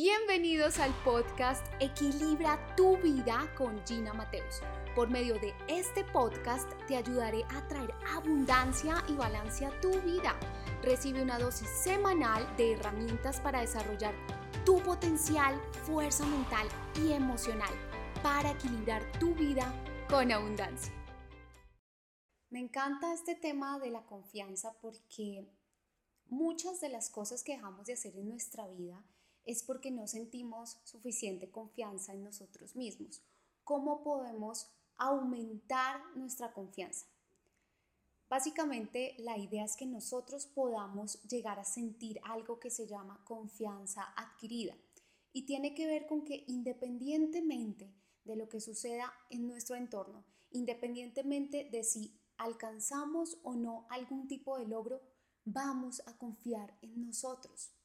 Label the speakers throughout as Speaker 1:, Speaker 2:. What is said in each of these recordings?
Speaker 1: Bienvenidos al podcast Equilibra tu vida con Gina Mateus. Por medio de este podcast te ayudaré a traer abundancia y balance a tu vida. Recibe una dosis semanal de herramientas para desarrollar tu potencial, fuerza mental y emocional para equilibrar tu vida con abundancia. Me encanta este tema de la confianza porque muchas de las cosas que dejamos de hacer en nuestra vida es porque no sentimos suficiente confianza en nosotros mismos. ¿Cómo podemos aumentar nuestra confianza? Básicamente la idea es que nosotros podamos llegar a sentir algo que se llama confianza adquirida y tiene que ver con que independientemente de lo que suceda en nuestro entorno, independientemente de si alcanzamos o no algún tipo de logro, vamos a confiar en nosotros.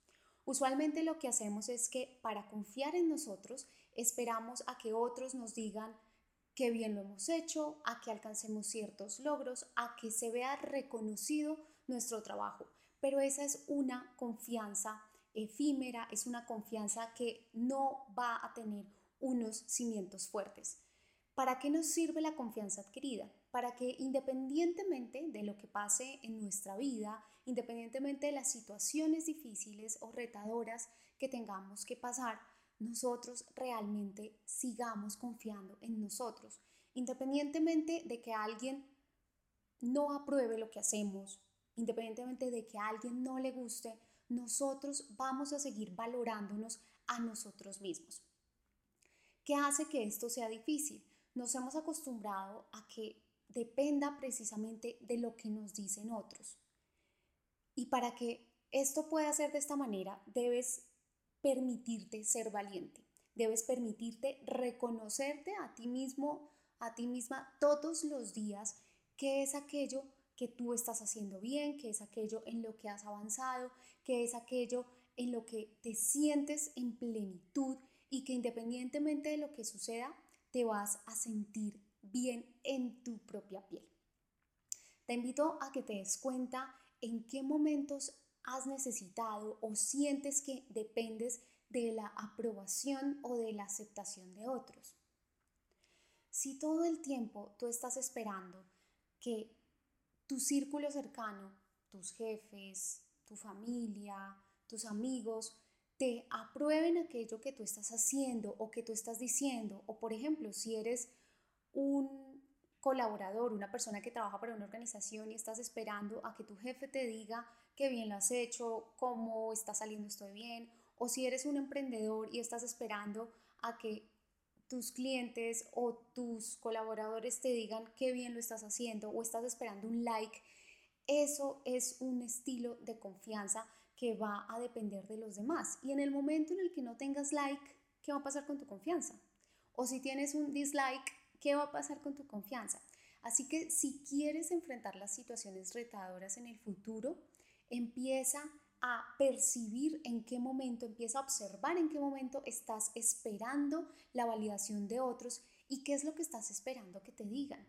Speaker 1: Usualmente lo que hacemos es que para confiar en nosotros esperamos a que otros nos digan que bien lo hemos hecho, a que alcancemos ciertos logros, a que se vea reconocido nuestro trabajo. Pero esa es una confianza efímera, es una confianza que no va a tener unos cimientos fuertes. ¿Para qué nos sirve la confianza adquirida? Para que independientemente de lo que pase en nuestra vida, independientemente de las situaciones difíciles o retadoras que tengamos que pasar, nosotros realmente sigamos confiando en nosotros, independientemente de que alguien no apruebe lo que hacemos, independientemente de que a alguien no le guste, nosotros vamos a seguir valorándonos a nosotros mismos. ¿Qué hace que esto sea difícil? Nos hemos acostumbrado a que dependa precisamente de lo que nos dicen otros. Y para que esto pueda ser de esta manera, debes permitirte ser valiente. Debes permitirte reconocerte a ti mismo, a ti misma todos los días, qué es aquello que tú estás haciendo bien, qué es aquello en lo que has avanzado, qué es aquello en lo que te sientes en plenitud y que independientemente de lo que suceda, te vas a sentir bien en tu propia piel. Te invito a que te des cuenta en qué momentos has necesitado o sientes que dependes de la aprobación o de la aceptación de otros. Si todo el tiempo tú estás esperando que tu círculo cercano, tus jefes, tu familia, tus amigos, te aprueben aquello que tú estás haciendo o que tú estás diciendo, o por ejemplo, si eres un colaborador, una persona que trabaja para una organización y estás esperando a que tu jefe te diga que bien lo has hecho, cómo está saliendo esto bien, o si eres un emprendedor y estás esperando a que tus clientes o tus colaboradores te digan qué bien lo estás haciendo o estás esperando un like, eso es un estilo de confianza que va a depender de los demás. Y en el momento en el que no tengas like, ¿qué va a pasar con tu confianza? O si tienes un dislike, ¿qué va a pasar con tu confianza? Así que si quieres enfrentar las situaciones retadoras en el futuro, empieza a percibir en qué momento, empieza a observar en qué momento estás esperando la validación de otros y qué es lo que estás esperando que te digan.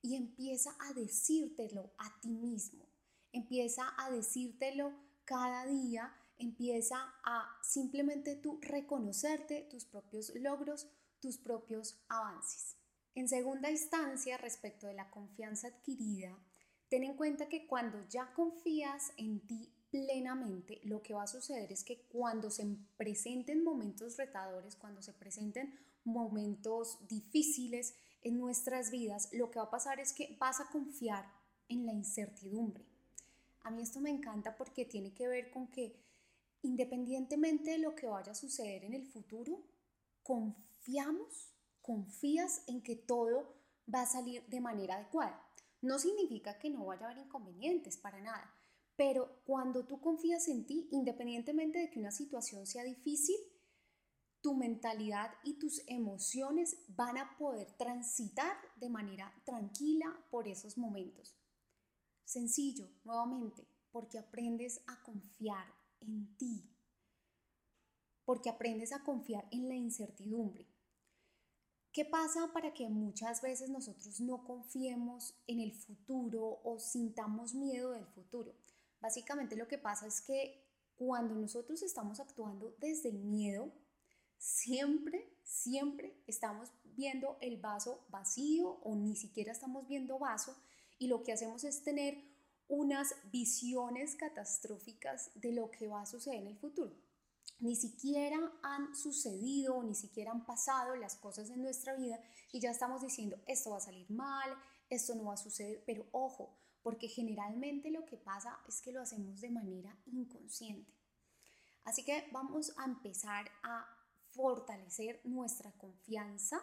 Speaker 1: Y empieza a decírtelo a ti mismo, empieza a decírtelo cada día, empieza a simplemente tú reconocerte tus propios logros, tus propios avances. En segunda instancia, respecto de la confianza adquirida, ten en cuenta que cuando ya confías en ti plenamente, lo que va a suceder es que cuando se presenten momentos retadores, cuando se presenten momentos difíciles en nuestras vidas, lo que va a pasar es que vas a confiar en la incertidumbre. A mí esto me encanta porque tiene que ver con que independientemente de lo que vaya a suceder en el futuro, confiamos confías en que todo va a salir de manera adecuada. No significa que no vaya a haber inconvenientes, para nada. Pero cuando tú confías en ti, independientemente de que una situación sea difícil, tu mentalidad y tus emociones van a poder transitar de manera tranquila por esos momentos. Sencillo, nuevamente, porque aprendes a confiar en ti, porque aprendes a confiar en la incertidumbre. ¿Qué pasa para que muchas veces nosotros no confiemos en el futuro o sintamos miedo del futuro? Básicamente lo que pasa es que cuando nosotros estamos actuando desde el miedo, siempre, siempre estamos viendo el vaso vacío o ni siquiera estamos viendo vaso y lo que hacemos es tener unas visiones catastróficas de lo que va a suceder en el futuro. Ni siquiera han sucedido, ni siquiera han pasado las cosas en nuestra vida y ya estamos diciendo, esto va a salir mal, esto no va a suceder, pero ojo, porque generalmente lo que pasa es que lo hacemos de manera inconsciente. Así que vamos a empezar a fortalecer nuestra confianza.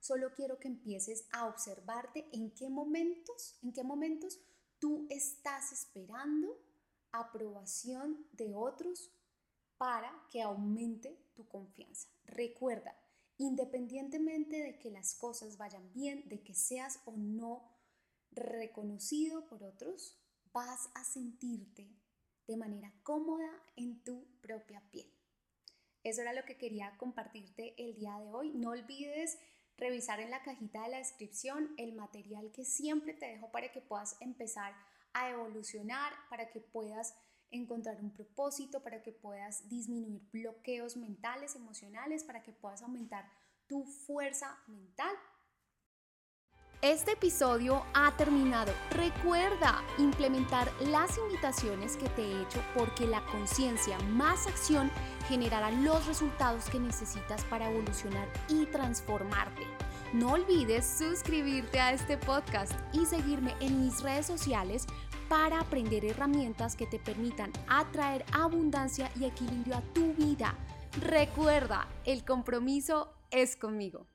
Speaker 1: Solo quiero que empieces a observarte en qué momentos, en qué momentos tú estás esperando aprobación de otros para que aumente tu confianza. Recuerda, independientemente de que las cosas vayan bien, de que seas o no reconocido por otros, vas a sentirte de manera cómoda en tu propia piel. Eso era lo que quería compartirte el día de hoy. No olvides revisar en la cajita de la descripción el material que siempre te dejo para que puedas empezar a evolucionar, para que puedas encontrar un propósito, para que puedas disminuir bloqueos mentales, emocionales, para que puedas aumentar tu fuerza mental este episodio ha terminado. Recuerda implementar las invitaciones que te he hecho porque la conciencia más acción generará los resultados que necesitas para evolucionar y transformarte. No olvides suscribirte a este podcast y seguirme en mis redes sociales para aprender herramientas que te permitan atraer abundancia y equilibrio a tu vida. Recuerda, el compromiso es conmigo.